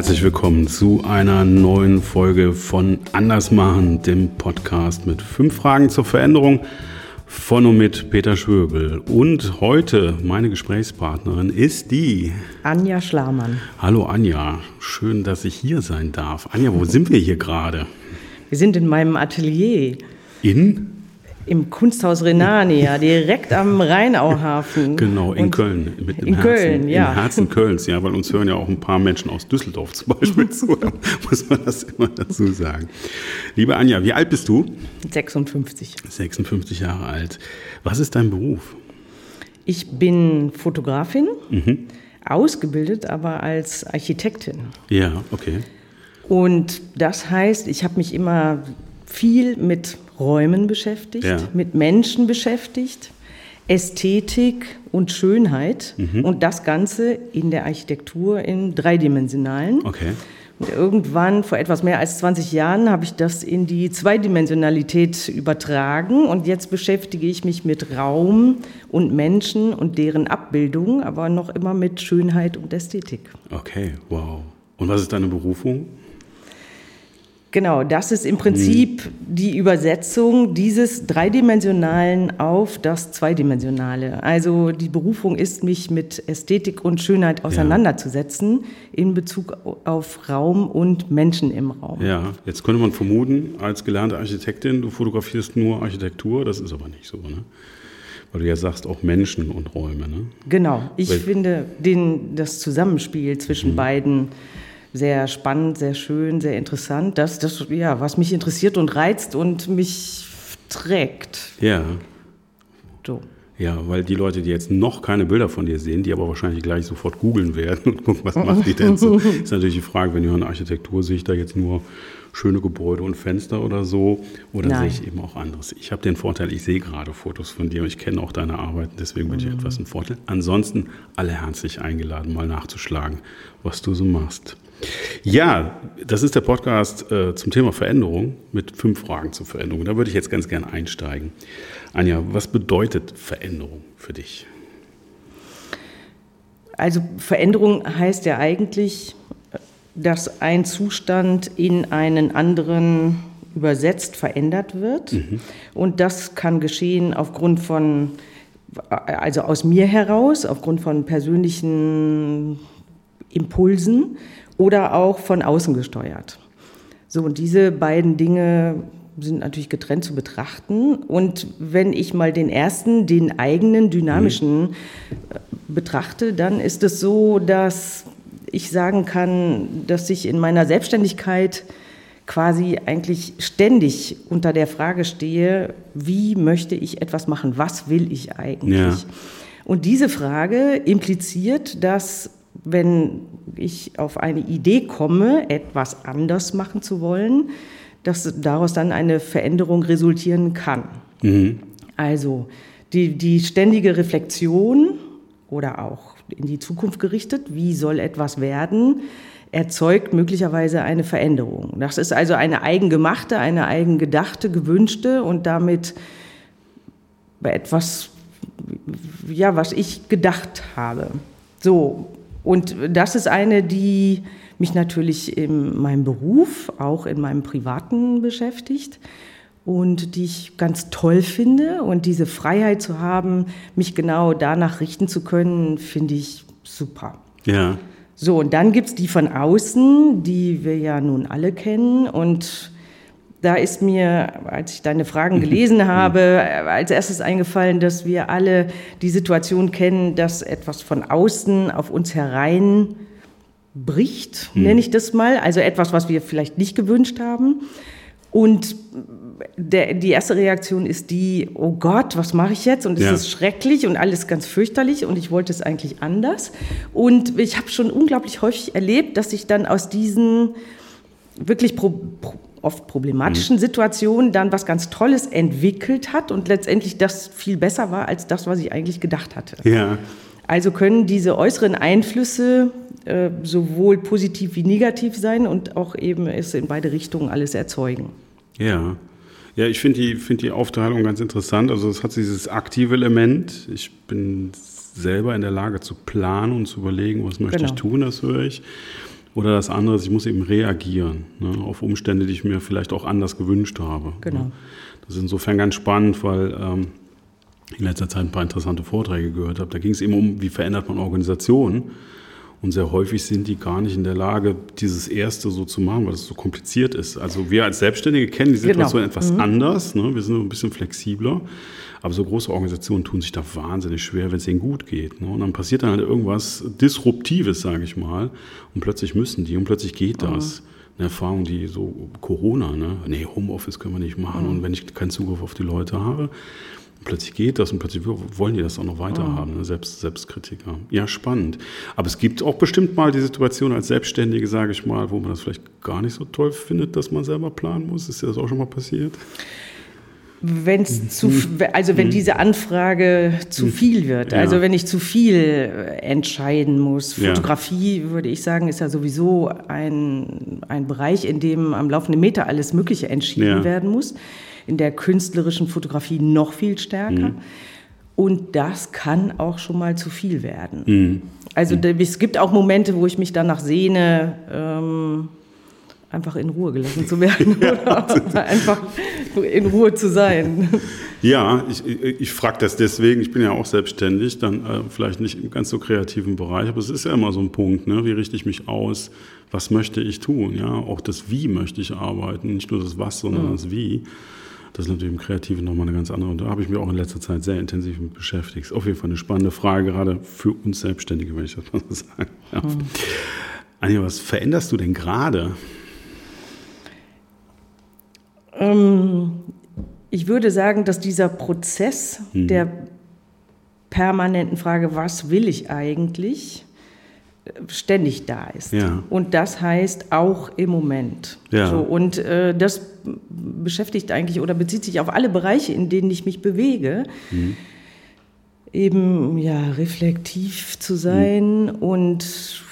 herzlich willkommen zu einer neuen Folge von Andersmachen, dem Podcast mit fünf Fragen zur Veränderung von und mit Peter Schwöbel. Und heute meine Gesprächspartnerin ist die Anja Schlamann. Hallo Anja, schön, dass ich hier sein darf. Anja, wo sind wir hier gerade? Wir sind in meinem Atelier. In? Im Kunsthaus Renania, direkt am Rheinauhafen. Genau, in Und Köln. Mit in Herzen, Köln, ja. Im Herzen Kölns, ja, weil uns hören ja auch ein paar Menschen aus Düsseldorf zum Beispiel zu. Da muss man das immer dazu sagen. Liebe Anja, wie alt bist du? 56. 56 Jahre alt. Was ist dein Beruf? Ich bin Fotografin, mhm. ausgebildet aber als Architektin. Ja, okay. Und das heißt, ich habe mich immer viel mit Räumen beschäftigt, ja. mit Menschen beschäftigt, Ästhetik und Schönheit mhm. und das Ganze in der Architektur in dreidimensionalen. Okay. Und irgendwann, vor etwas mehr als 20 Jahren, habe ich das in die Zweidimensionalität übertragen und jetzt beschäftige ich mich mit Raum und Menschen und deren Abbildung, aber noch immer mit Schönheit und Ästhetik. Okay, wow. Und was ist deine Berufung? Genau, das ist im Prinzip mhm. die Übersetzung dieses Dreidimensionalen auf das Zweidimensionale. Also die Berufung ist, mich mit Ästhetik und Schönheit auseinanderzusetzen ja. in Bezug auf Raum und Menschen im Raum. Ja, jetzt könnte man vermuten, als gelernte Architektin, du fotografierst nur Architektur, das ist aber nicht so, ne? Weil du ja sagst, auch Menschen und Räume, ne? Genau, ich Weil, finde den, das Zusammenspiel zwischen mhm. beiden sehr spannend, sehr schön, sehr interessant. Das, das, ja, was mich interessiert und reizt und mich trägt. Ja. So. Ja, weil die Leute, die jetzt noch keine Bilder von dir sehen, die aber wahrscheinlich gleich sofort googeln werden und gucken, was macht die denn so, ist natürlich die Frage, wenn ich höre Architektur, sehe ich da jetzt nur schöne Gebäude und Fenster oder so oder Nein. sehe ich eben auch anderes. Ich habe den Vorteil, ich sehe gerade Fotos von dir und ich kenne auch deine Arbeit, deswegen bin ich mhm. etwas ein Vorteil. Ansonsten alle herzlich eingeladen, mal nachzuschlagen, was du so machst. Ja, das ist der Podcast äh, zum Thema Veränderung mit fünf Fragen zur Veränderung. Da würde ich jetzt ganz gerne einsteigen. Anja, was bedeutet Veränderung für dich? Also Veränderung heißt ja eigentlich, dass ein Zustand in einen anderen übersetzt verändert wird. Mhm. Und das kann geschehen aufgrund von, also aus mir heraus, aufgrund von persönlichen Impulsen oder auch von außen gesteuert. So, und diese beiden Dinge sind natürlich getrennt zu betrachten. Und wenn ich mal den ersten, den eigenen, dynamischen mhm. betrachte, dann ist es so, dass ich sagen kann, dass ich in meiner Selbstständigkeit quasi eigentlich ständig unter der Frage stehe, wie möchte ich etwas machen, was will ich eigentlich? Ja. Und diese Frage impliziert, dass wenn ich auf eine Idee komme, etwas anders machen zu wollen, dass daraus dann eine Veränderung resultieren kann. Mhm. Also die, die ständige Reflexion oder auch in die Zukunft gerichtet, wie soll etwas werden, erzeugt möglicherweise eine Veränderung. Das ist also eine eigengemachte, eine eigengedachte, gewünschte und damit etwas, ja, was ich gedacht habe. So, und das ist eine, die mich natürlich in meinem Beruf, auch in meinem privaten beschäftigt und die ich ganz toll finde. Und diese Freiheit zu haben, mich genau danach richten zu können, finde ich super. Ja. So, und dann gibt es die von außen, die wir ja nun alle kennen. Und da ist mir, als ich deine Fragen gelesen habe, als erstes eingefallen, dass wir alle die Situation kennen, dass etwas von außen auf uns hereinbricht, hm. nenne ich das mal. Also etwas, was wir vielleicht nicht gewünscht haben. Und der, die erste Reaktion ist die, oh Gott, was mache ich jetzt? Und es ja. ist schrecklich und alles ganz fürchterlich und ich wollte es eigentlich anders. Und ich habe schon unglaublich häufig erlebt, dass sich dann aus diesen wirklich pro, pro, oft problematischen mhm. Situationen dann was ganz Tolles entwickelt hat und letztendlich das viel besser war als das, was ich eigentlich gedacht hatte. Ja. Also können diese äußeren Einflüsse äh, sowohl positiv wie negativ sein und auch eben es in beide Richtungen alles erzeugen. Ja. Ja, ich finde die, find die Aufteilung ganz interessant. Also es hat dieses aktive Element. Ich bin selber in der Lage zu planen und zu überlegen, was möchte genau. ich tun, das höre ich. Oder das andere ist, ich muss eben reagieren ne, auf Umstände, die ich mir vielleicht auch anders gewünscht habe. Genau. Ne. Das ist insofern ganz spannend, weil ähm, in letzter Zeit ein paar interessante Vorträge gehört habe. Da ging es eben um, wie verändert man Organisationen. Und sehr häufig sind die gar nicht in der Lage, dieses Erste so zu machen, weil es so kompliziert ist. Also wir als Selbstständige kennen die Situation genau. etwas mhm. anders. Ne? Wir sind ein bisschen flexibler. Aber so große Organisationen tun sich da wahnsinnig schwer, wenn es ihnen gut geht. Ne? Und dann passiert dann halt irgendwas Disruptives, sage ich mal. Und plötzlich müssen die und plötzlich geht das. Mhm. Eine Erfahrung, die so Corona, ne? Nee, Homeoffice können wir nicht machen. Mhm. Und wenn ich keinen Zugriff auf die Leute habe, plötzlich geht das und plötzlich wollen die das auch noch weiter mhm. haben, ne? Selbst, Selbstkritiker. Ja, spannend. Aber es gibt auch bestimmt mal die Situation als Selbstständige, sage ich mal, wo man das vielleicht gar nicht so toll findet, dass man selber planen muss. Ist dir das auch schon mal passiert? wenn es zu, also wenn mhm. diese Anfrage zu mhm. viel wird, also wenn ich zu viel äh, entscheiden muss. Fotografie, ja. würde ich sagen, ist ja sowieso ein, ein Bereich, in dem am laufenden Meter alles Mögliche entschieden ja. werden muss. In der künstlerischen Fotografie noch viel stärker. Mhm. Und das kann auch schon mal zu viel werden. Mhm. Also mhm. es gibt auch Momente, wo ich mich danach sehne, ähm, einfach in Ruhe gelassen zu werden oder einfach in Ruhe zu sein. Ja, ich, ich frage das deswegen, ich bin ja auch selbstständig, dann äh, vielleicht nicht im ganz so kreativen Bereich, aber es ist ja immer so ein Punkt, ne? wie richte ich mich aus, was möchte ich tun, ja, auch das Wie möchte ich arbeiten, nicht nur das Was, sondern ja. das Wie. Das ist natürlich im Kreativen nochmal eine ganz andere. Und da habe ich mich auch in letzter Zeit sehr intensiv mit beschäftigt. Ist auf jeden Fall eine spannende Frage, gerade für uns Selbstständige, wenn ich das mal so sagen darf. Hm. Anja, was veränderst du denn gerade? Ähm, ich würde sagen, dass dieser Prozess mhm. der permanenten Frage, was will ich eigentlich, ständig da ist. Ja. Und das heißt auch im Moment. Ja. So, und äh, das beschäftigt eigentlich oder bezieht sich auf alle Bereiche, in denen ich mich bewege. Mhm. Eben ja reflektiv zu sein mhm. und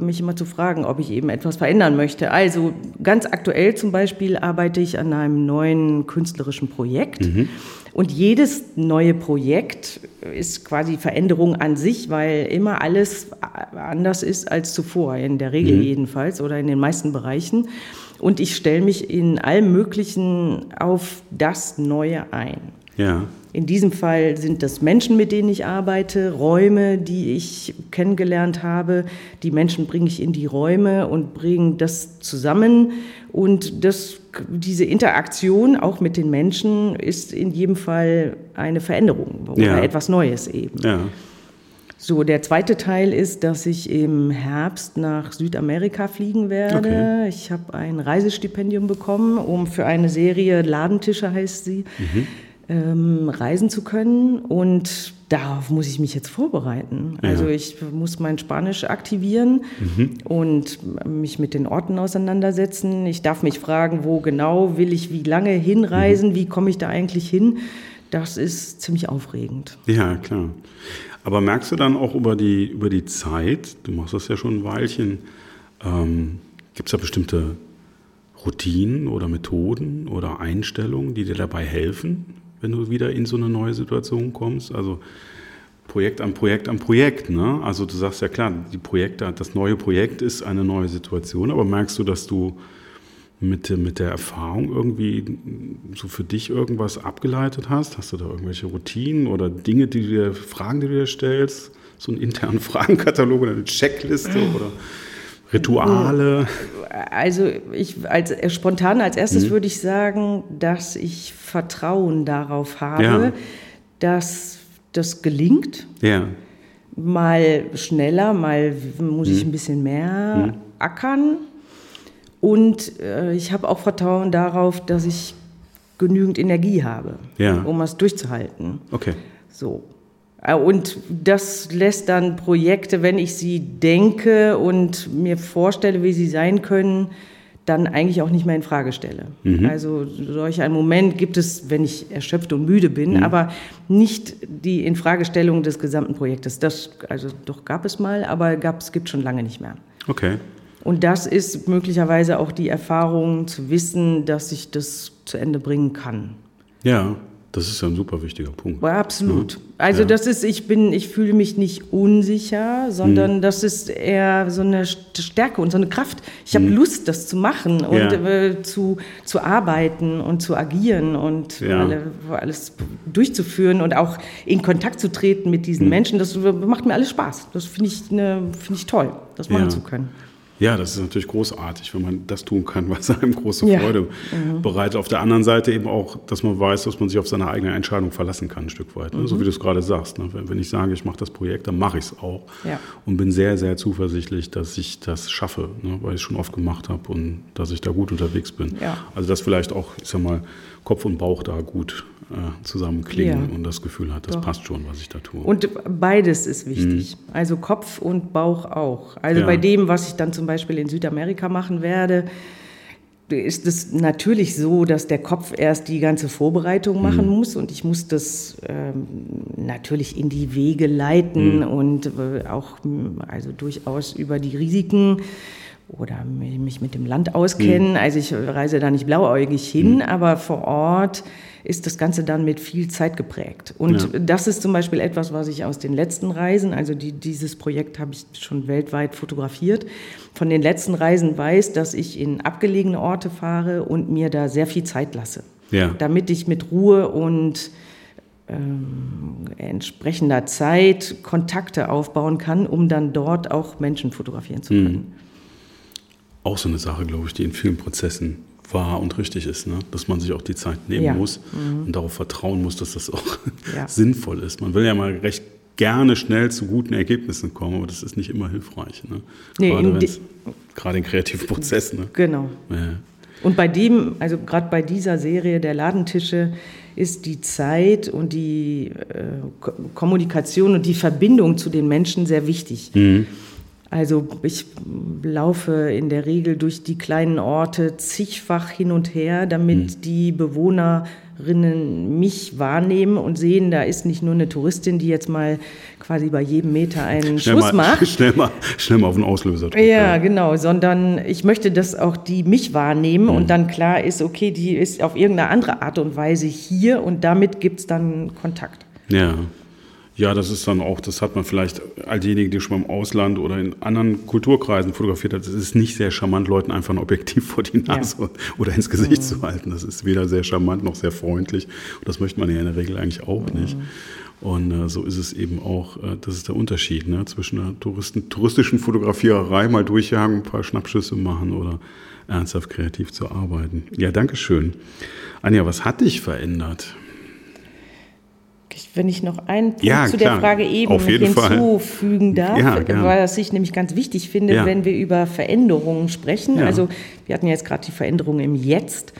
mich immer zu fragen, ob ich eben etwas verändern möchte. Also ganz aktuell zum Beispiel arbeite ich an einem neuen künstlerischen Projekt. Mhm. Und jedes neue Projekt ist quasi Veränderung an sich, weil immer alles anders ist als zuvor, in der Regel mhm. jedenfalls oder in den meisten Bereichen. Und ich stelle mich in allem Möglichen auf das Neue ein. Ja. In diesem Fall sind das Menschen, mit denen ich arbeite, Räume, die ich kennengelernt habe. Die Menschen bringe ich in die Räume und bringe das zusammen. Und das, diese Interaktion auch mit den Menschen ist in jedem Fall eine Veränderung oder ja. etwas Neues eben. Ja. So, der zweite Teil ist, dass ich im Herbst nach Südamerika fliegen werde. Okay. Ich habe ein Reisestipendium bekommen, um für eine Serie Ladentische heißt sie. Mhm ähm, reisen zu können. Und darauf muss ich mich jetzt vorbereiten. Ja. Also ich muss mein Spanisch aktivieren mhm. und mich mit den Orten auseinandersetzen. Ich darf mich fragen, wo genau will ich wie lange hinreisen, mhm. wie komme ich da eigentlich hin. Das ist ziemlich aufregend. Ja, klar. Aber merkst du dann auch über die, über die Zeit, du machst das ja schon ein Weilchen, ähm, gibt es da bestimmte Routinen oder Methoden oder Einstellungen, die dir dabei helfen, wenn du wieder in so eine neue Situation kommst. Also Projekt am Projekt am Projekt. Ne? Also du sagst ja klar, die Projekte, das neue Projekt ist eine neue Situation, aber merkst du, dass du mit, mit der Erfahrung irgendwie so für dich irgendwas abgeleitet hast? Hast du da irgendwelche Routinen oder Dinge, die du dir, Fragen, die du dir stellst? So einen internen Fragenkatalog oder eine Checkliste oder Rituale? Also ich als äh, spontan als erstes mhm. würde ich sagen, dass ich Vertrauen darauf habe, ja. dass das gelingt. Ja. Mal schneller, mal muss mhm. ich ein bisschen mehr mhm. ackern. Und äh, ich habe auch Vertrauen darauf, dass ich genügend Energie habe, ja. um es durchzuhalten. Okay. So. Äh, und das lässt dann Projekte, wenn ich sie denke und mir vorstelle, wie sie sein können, dann eigentlich auch nicht mehr in Frage stelle. Mhm. Also solch einen Moment gibt es, wenn ich erschöpft und müde bin, mhm. aber nicht die Infragestellung des gesamten Projektes. Das also doch gab es mal, aber gab es gibt schon lange nicht mehr. Okay. Und das ist möglicherweise auch die Erfahrung zu wissen, dass ich das zu Ende bringen kann. Ja. Das ist ja ein super wichtiger Punkt. Ja, absolut. Ja. Also ja. das ist, ich bin, ich fühle mich nicht unsicher, sondern mhm. das ist eher so eine Stärke und so eine Kraft. Ich habe mhm. Lust, das zu machen und ja. äh, zu, zu arbeiten und zu agieren und alle, alles durchzuführen und auch in Kontakt zu treten mit diesen mhm. Menschen. Das macht mir alles Spaß. Das finde ich, ne, find ich toll, das machen zu können. Ja, das ist natürlich großartig, wenn man das tun kann, was einem große Freude ja. mhm. bereitet. Auf der anderen Seite eben auch, dass man weiß, dass man sich auf seine eigene Entscheidung verlassen kann, ein Stück weit. Ne? Mhm. So wie du es gerade sagst. Ne? Wenn ich sage, ich mache das Projekt, dann mache ich es auch. Ja. Und bin sehr, sehr zuversichtlich, dass ich das schaffe, ne? weil ich es schon oft gemacht habe und dass ich da gut unterwegs bin. Ja. Also dass vielleicht auch, ich sag mal, Kopf und Bauch da gut äh, zusammenklingen ja. und das Gefühl hat, das Doch. passt schon, was ich da tue. Und beides ist wichtig. Mhm. Also Kopf und Bauch auch. Also ja. bei dem, was ich dann zum Beispiel in Südamerika machen werde, ist es natürlich so, dass der Kopf erst die ganze Vorbereitung machen mhm. muss und ich muss das ähm, natürlich in die Wege leiten mhm. und äh, auch also durchaus über die Risiken oder mich mit dem Land auskennen. Mhm. Also ich reise da nicht blauäugig hin, mhm. aber vor Ort ist das Ganze dann mit viel Zeit geprägt. Und ja. das ist zum Beispiel etwas, was ich aus den letzten Reisen, also die, dieses Projekt habe ich schon weltweit fotografiert, von den letzten Reisen weiß, dass ich in abgelegene Orte fahre und mir da sehr viel Zeit lasse. Ja. Damit ich mit Ruhe und ähm, entsprechender Zeit Kontakte aufbauen kann, um dann dort auch Menschen fotografieren zu können. Mhm. Auch so eine Sache, glaube ich, die in vielen Prozessen wahr und richtig ist, ne? dass man sich auch die Zeit nehmen ja. muss mhm. und darauf vertrauen muss, dass das auch ja. sinnvoll ist. Man will ja mal recht gerne schnell zu guten Ergebnissen kommen, aber das ist nicht immer hilfreich. Ne? Nee, gerade, gerade in kreativen Prozessen. Ne? Genau. Ja. Und bei dem, also gerade bei dieser Serie der Ladentische, ist die Zeit und die äh, Kommunikation und die Verbindung zu den Menschen sehr wichtig. Mhm. Also ich laufe in der Regel durch die kleinen Orte zigfach hin und her, damit mhm. die Bewohnerinnen mich wahrnehmen und sehen, da ist nicht nur eine Touristin, die jetzt mal quasi bei jedem Meter einen schnell Schuss mal, macht. Schnell mal, schnell mal auf den Auslöser drücken. Ja, genau, sondern ich möchte, dass auch die mich wahrnehmen mhm. und dann klar ist, okay, die ist auf irgendeine andere Art und Weise hier und damit gibt es dann Kontakt. Ja. Ja, das ist dann auch, das hat man vielleicht all diejenigen, die schon mal im Ausland oder in anderen Kulturkreisen fotografiert hat, es ist nicht sehr charmant, Leuten einfach ein Objektiv vor die Nase ja. oder ins Gesicht mhm. zu halten. Das ist weder sehr charmant noch sehr freundlich. Und das möchte man ja in der Regel eigentlich auch mhm. nicht. Und äh, so ist es eben auch, äh, das ist der Unterschied ne? zwischen einer Touristen, touristischen Fotografiererei, mal durchjagen, ein paar Schnappschüsse machen oder ernsthaft kreativ zu arbeiten. Ja, danke schön. Anja, was hat dich verändert? Wenn ich noch einen Punkt ja, zu klar. der Frage eben hinzufügen Fall. darf, ja, weil ich nämlich ganz wichtig finde, wenn wir über Veränderungen sprechen. Also wir hatten jetzt gerade die Veränderung im Jetzt.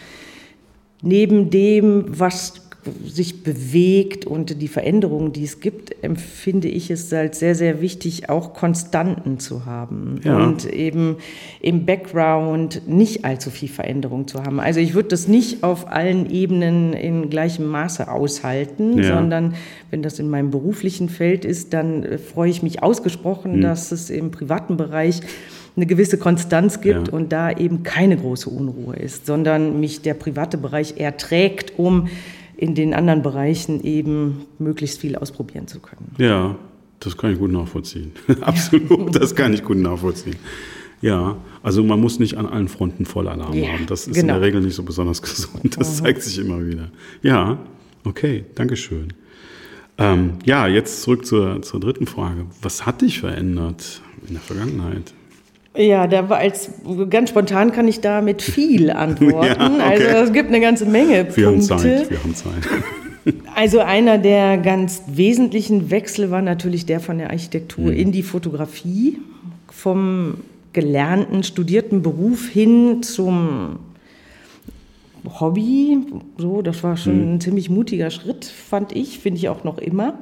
Neben dem, was sich bewegt und die Veränderungen, die es gibt, empfinde ich es als sehr, sehr wichtig, auch Konstanten zu haben ja. und eben im Background nicht allzu viel Veränderung zu haben. Also ich würde das nicht auf allen Ebenen in gleichem Maße aushalten, ja. sondern wenn das in meinem beruflichen Feld ist, dann freue ich mich ausgesprochen, mhm. dass es im privaten Bereich eine gewisse Konstanz gibt ja. und da eben keine große Unruhe ist, sondern mich der private Bereich eher trägt, um in den anderen Bereichen eben möglichst viel ausprobieren zu können. Ja, das kann ich gut nachvollziehen. Absolut, das kann ich gut nachvollziehen. Ja, also man muss nicht an allen Fronten Vollalarm ja, haben. Das ist genau. in der Regel nicht so besonders gesund. Das zeigt sich immer wieder. Ja, okay, Dankeschön. Ähm, ja, jetzt zurück zur, zur dritten Frage. Was hat dich verändert in der Vergangenheit? Ja, da war als ganz spontan kann ich da mit viel antworten. ja, okay. Also es gibt eine ganze Menge Punkte. Wir haben Zeit, wir haben Zeit. Also einer der ganz wesentlichen Wechsel war natürlich der von der Architektur mhm. in die Fotografie, vom gelernten, studierten Beruf hin zum Hobby. So, das war schon mhm. ein ziemlich mutiger Schritt, fand ich, finde ich auch noch immer.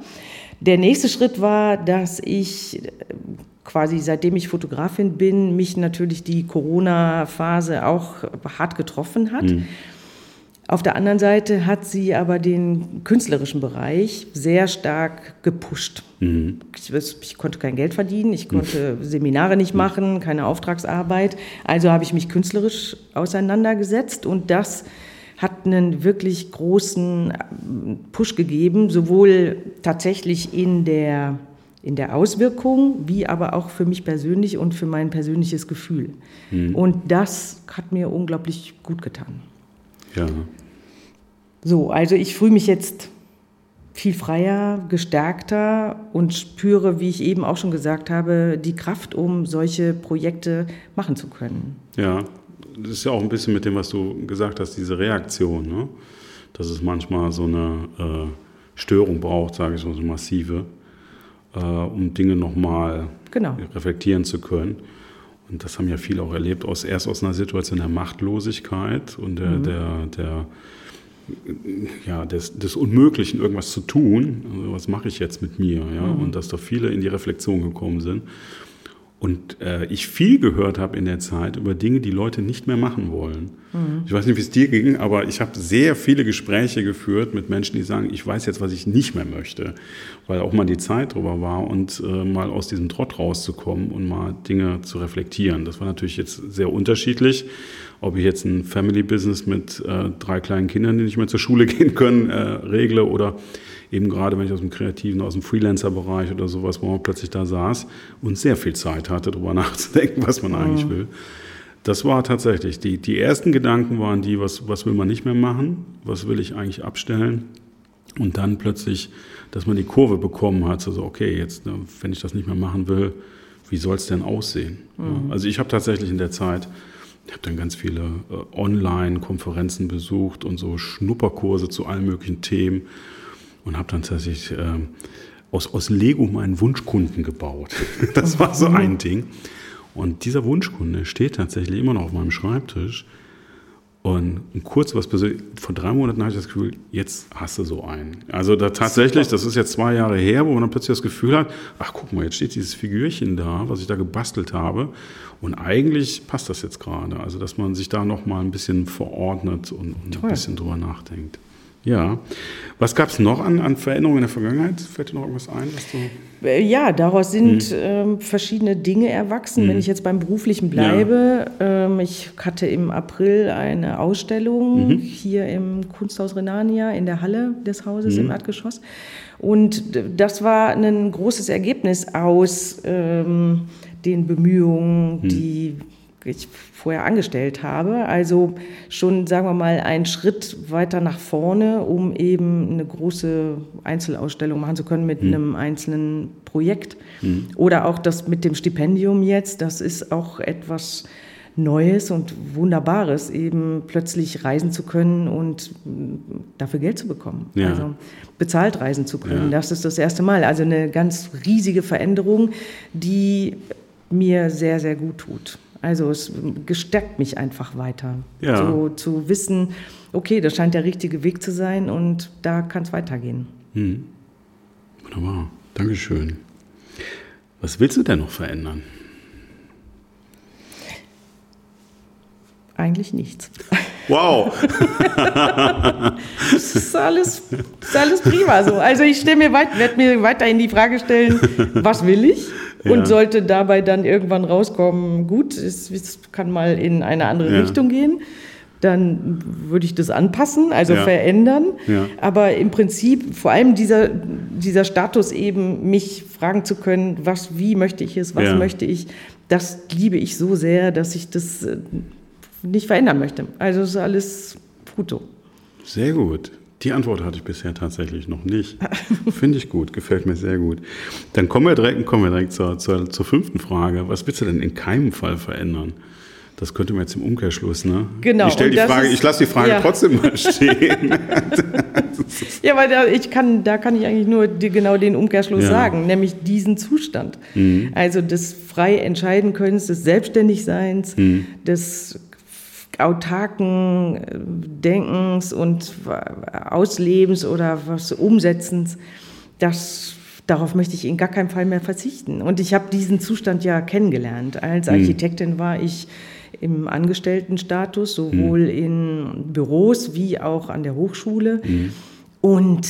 Der nächste Schritt war, dass ich quasi seitdem ich Fotografin bin, mich natürlich die Corona-Phase auch hart getroffen hat. Mhm. Auf der anderen Seite hat sie aber den künstlerischen Bereich sehr stark gepusht. Mhm. Ich, ich, konnte kein Geld verdienen, ich konnte mhm. Seminare nicht machen, keine Auftragsarbeit. Also habe ich mich künstlerisch auseinandergesetzt und das hat einen wirklich großen Push gegeben, sowohl tatsächlich in der in der Auswirkung, wie aber auch für mich persönlich und für mein persönliches Gefühl. Mhm. Und das hat mir unglaublich gut getan. Ja. So, also ich fühle mich jetzt viel freier, gestärkter und spüre, wie ich eben auch schon gesagt habe, die Kraft, um solche Projekte machen zu können. Ja, das ist ja auch ein bisschen mit dem, was du gesagt hast, diese Reaktion, ne? dass es manchmal so eine äh, Störung braucht, sage ich mal, so massive äh, um Dinge nochmal genau. reflektieren zu können. Und das haben ja viele auch erlebt, aus, erst aus einer Situation der Machtlosigkeit und der, mhm. der, der ja, des, des, Unmöglichen, irgendwas zu tun. Also was mache ich jetzt mit mir? Ja? Mhm. Und dass da viele in die Reflexion gekommen sind. Und äh, ich viel gehört habe in der Zeit über Dinge, die Leute nicht mehr machen wollen. Mhm. Ich weiß nicht, wie es dir ging, aber ich habe sehr viele Gespräche geführt mit Menschen, die sagen, ich weiß jetzt, was ich nicht mehr möchte, weil auch mal die Zeit drüber war und äh, mal aus diesem Trott rauszukommen und mal Dinge zu reflektieren. Das war natürlich jetzt sehr unterschiedlich, ob ich jetzt ein Family Business mit äh, drei kleinen Kindern, die nicht mehr zur Schule gehen können, äh, regle oder eben gerade wenn ich aus dem Kreativen, aus dem Freelancer-Bereich oder sowas, wo man plötzlich da saß und sehr viel Zeit hatte, darüber nachzudenken, was man eigentlich will. Das war tatsächlich, die, die ersten Gedanken waren die, was, was will man nicht mehr machen, was will ich eigentlich abstellen und dann plötzlich, dass man die Kurve bekommen hat, so okay, jetzt, ne, wenn ich das nicht mehr machen will, wie soll es denn aussehen? Mhm. Also ich habe tatsächlich in der Zeit, ich habe dann ganz viele äh, Online-Konferenzen besucht und so Schnupperkurse zu allen möglichen Themen und habe dann tatsächlich äh, aus, aus Lego meinen Wunschkunden gebaut. das war so ein Ding. Und dieser Wunschkunde steht tatsächlich immer noch auf meinem Schreibtisch. Und kurz was vor drei Monaten hatte ich das Gefühl, jetzt hast du so einen. Also da tatsächlich, das ist jetzt zwei Jahre her, wo man dann plötzlich das Gefühl hat, ach guck mal, jetzt steht dieses Figürchen da, was ich da gebastelt habe. Und eigentlich passt das jetzt gerade. Also dass man sich da noch mal ein bisschen verordnet und, und ein bisschen drüber nachdenkt. Ja. Was gab es noch an, an, Veränderungen in der Vergangenheit? Fällt dir noch irgendwas ein? Äh, ja, daraus sind mhm. ähm, verschiedene Dinge erwachsen. Mhm. Wenn ich jetzt beim Beruflichen bleibe, ja. ähm, ich hatte im April eine Ausstellung mhm. hier im Kunsthaus Renania in der Halle des Hauses im mhm. Erdgeschoss. Und das war ein großes Ergebnis aus ähm, den Bemühungen, mhm. die ich vorher angestellt habe. Also schon, sagen wir mal, einen Schritt weiter nach vorne, um eben eine große Einzelausstellung machen zu können mit hm. einem einzelnen Projekt. Hm. Oder auch das mit dem Stipendium jetzt, das ist auch etwas Neues und Wunderbares, eben plötzlich reisen zu können und dafür Geld zu bekommen. Ja. Also bezahlt reisen zu können. Ja. Das ist das erste Mal. Also eine ganz riesige Veränderung, die mir sehr, sehr gut tut. Also es gestärkt mich einfach weiter. Ja. So, zu wissen, okay, das scheint der richtige Weg zu sein und da kann es weitergehen. Hm. Wunderbar. Dankeschön. Was willst du denn noch verändern? Eigentlich nichts. Wow. das ist alles, das ist alles prima so. Also ich stelle mir weit, werde mir weiterhin die Frage stellen, was will ich? Und sollte dabei dann irgendwann rauskommen, gut, es, es kann mal in eine andere ja. Richtung gehen, dann würde ich das anpassen, also ja. verändern. Aber im Prinzip, vor allem dieser, dieser Status eben, mich fragen zu können, was, wie möchte ich es, was möchte ich, das liebe ich so sehr, dass ich das äh, nicht verändern möchte. Also es ist alles gut so. Sehr gut. Die Antwort hatte ich bisher tatsächlich noch nicht. Finde ich gut, gefällt mir sehr gut. Dann kommen wir direkt, kommen wir direkt zur, zur, zur fünften Frage. Was willst du denn in keinem Fall verändern? Das könnte man jetzt im Umkehrschluss, ne? Genau. Ich, die Frage, ist, ich lasse die Frage ja. trotzdem mal stehen. ja, weil da, ich kann, da kann ich eigentlich nur die, genau den Umkehrschluss ja. sagen, nämlich diesen Zustand. Mhm. Also des frei entscheiden Könnens, des Selbstständigseins, mhm. des autarken Denkens und Auslebens oder was Umsetzens, das, darauf möchte ich in gar keinem Fall mehr verzichten. Und ich habe diesen Zustand ja kennengelernt. Als mhm. Architektin war ich im Angestelltenstatus, sowohl mhm. in Büros wie auch an der Hochschule. Mhm. Und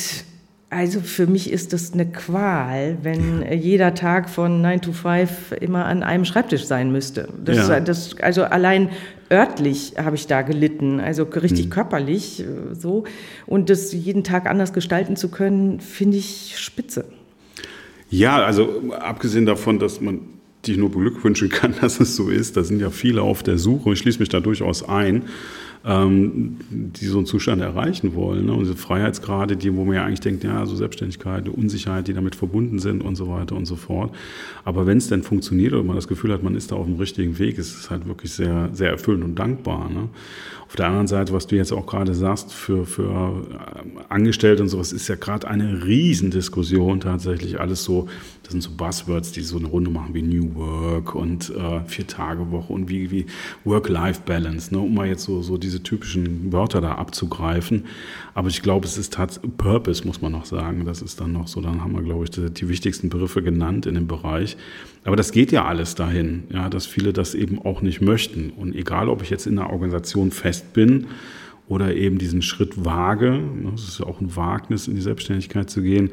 Also für mich ist das eine Qual, wenn jeder Tag von 9 to 5 immer an einem Schreibtisch sein müsste. Das, ja. das, also allein örtlich habe ich da gelitten, also richtig hm. körperlich äh, so. Und das jeden Tag anders gestalten zu können, finde ich spitze. Ja, also abgesehen davon, dass man dich nur beglückwünschen kann, dass es so ist, da sind ja viele auf der Suche. Ich schließe mich da durchaus ein ähm, die so einen Zustand erreichen wollen. Ne? Und diese Freiheitsgrade, die, wo man ja eigentlich denkt, ja, so Selbstständigkeit, Unsicherheit, die damit verbunden sind und so weiter und so fort. Aber wenn es denn funktioniert oder man das Gefühl hat, man ist da auf dem richtigen Weg, ist es halt wirklich sehr, sehr erfüllend und dankbar. Ne? Auf der anderen Seite, was du jetzt auch gerade sagst, für, für äh, Angestellte und sowas, ist ja gerade eine Riesendiskussion tatsächlich. Alles so, das sind so Buzzwords, die so eine Runde machen wie New Work und äh, Vier-Tage-Woche und wie, wie Work-Life-Balance, ne? um mal jetzt so, so diese typischen Wörter da abzugreifen. Aber ich glaube, es ist tatsächlich Purpose, muss man noch sagen. Das ist dann noch so, dann haben wir, glaube ich, die, die wichtigsten Begriffe genannt in dem Bereich. Aber das geht ja alles dahin, ja, dass viele das eben auch nicht möchten. Und egal, ob ich jetzt in einer Organisation fest bin oder eben diesen Schritt wage, das ne, ist ja auch ein Wagnis, in die Selbstständigkeit zu gehen,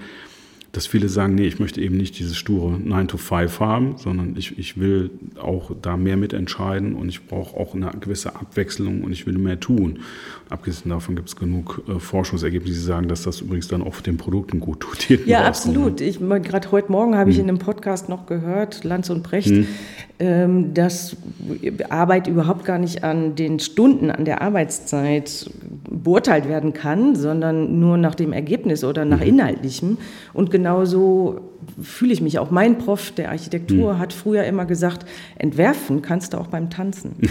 dass viele sagen, nee, ich möchte eben nicht dieses sture 9 to 5 haben, sondern ich, ich will auch da mehr mitentscheiden und ich brauche auch eine gewisse Abwechslung und ich will mehr tun. Abgesehen davon gibt es genug äh, Forschungsergebnisse, die sagen, dass das übrigens dann auch den Produkten gut tut. Ja, absolut. Ich gerade heute Morgen habe ich hm. in einem Podcast noch gehört, Lanz und Brecht, hm. Ähm, dass Arbeit überhaupt gar nicht an den Stunden, an der Arbeitszeit beurteilt werden kann, sondern nur nach dem Ergebnis oder nach hm. Inhaltlichem. Und genauso fühle ich mich auch. Mein Prof der Architektur hm. hat früher immer gesagt, entwerfen kannst du auch beim Tanzen.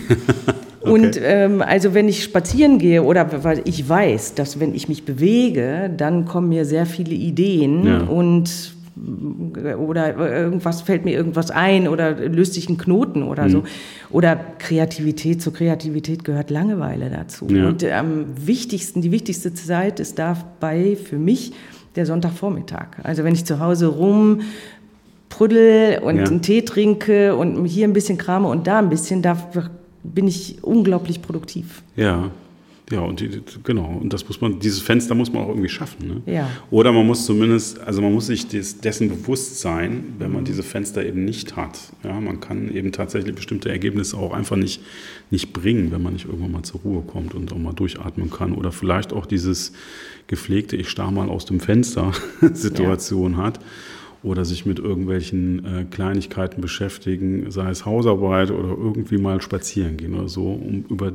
Okay. Und ähm, also wenn ich spazieren gehe oder weil ich weiß, dass wenn ich mich bewege, dann kommen mir sehr viele Ideen ja. und oder irgendwas fällt mir irgendwas ein oder löst sich ein Knoten oder mhm. so. Oder Kreativität, zur Kreativität gehört Langeweile dazu. Ja. Und am wichtigsten, die wichtigste Zeit ist dabei für mich der Sonntagvormittag. Also wenn ich zu Hause rum prüddel und ja. einen Tee trinke und hier ein bisschen krame und da ein bisschen, da bin ich unglaublich produktiv. Ja. Ja, und die, genau, und das muss man, dieses Fenster muss man auch irgendwie schaffen. Ne? Ja. Oder man muss zumindest, also man muss sich des, dessen bewusst sein, wenn man diese Fenster eben nicht hat. Ja, man kann eben tatsächlich bestimmte Ergebnisse auch einfach nicht, nicht bringen, wenn man nicht irgendwann mal zur Ruhe kommt und auch mal durchatmen kann. Oder vielleicht auch dieses gepflegte, ich starr mal aus dem Fenster Situation ja. hat oder sich mit irgendwelchen äh, Kleinigkeiten beschäftigen, sei es Hausarbeit oder irgendwie mal spazieren gehen oder so, um über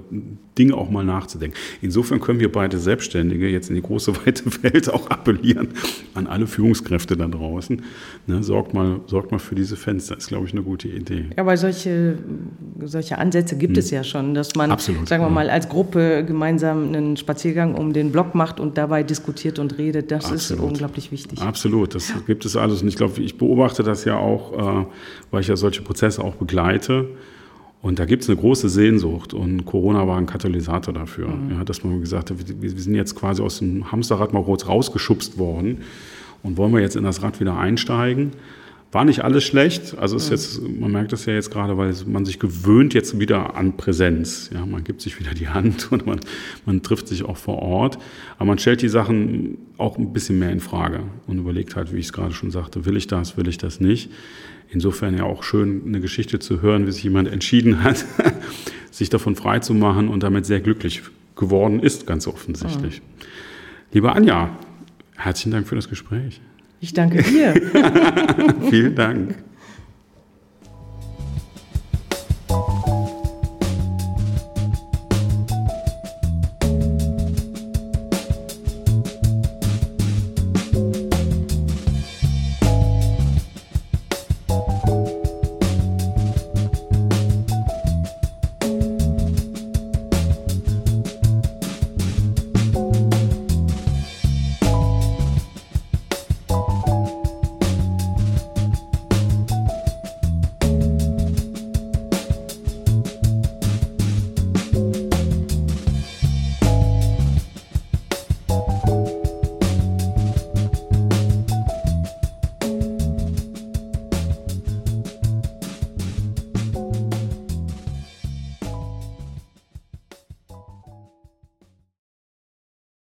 Dinge auch mal nachzudenken. Insofern können wir beide Selbstständige jetzt in die große weite Welt auch appellieren an alle Führungskräfte da draußen. Ne, sorgt, mal, sorgt mal für diese Fenster, ist, glaube ich, eine gute Idee. Ja, aber solche, solche Ansätze gibt hm. es ja schon, dass man, Absolut, sagen wir mal, als Gruppe gemeinsam einen Spaziergang um den Block macht und dabei diskutiert und redet. Das Absolut. ist unglaublich wichtig. Absolut, das gibt es alles nicht ich glaube, ich beobachte das ja auch, äh, weil ich ja solche Prozesse auch begleite. Und da gibt es eine große Sehnsucht und Corona war ein Katalysator dafür. Mhm. Ja, dass man gesagt hat, wir, wir, sind jetzt quasi aus dem Hamsterrad mal kurz rausgeschubst worden und wollen wir jetzt in das Rad wieder einsteigen. War nicht alles schlecht. Also ist jetzt, man merkt das ja jetzt gerade, weil man sich gewöhnt jetzt wieder an Präsenz. Ja, man gibt sich wieder die Hand und man, man trifft sich auch vor Ort. Aber man stellt die Sachen auch ein bisschen mehr in Frage und überlegt halt, wie ich es gerade schon sagte, will ich das, will ich das nicht. Insofern ja auch schön, eine Geschichte zu hören, wie sich jemand entschieden hat, sich davon frei zu machen und damit sehr glücklich geworden ist, ganz offensichtlich. Mhm. Liebe Anja, herzlichen Dank für das Gespräch. Ich danke dir. Vielen Dank.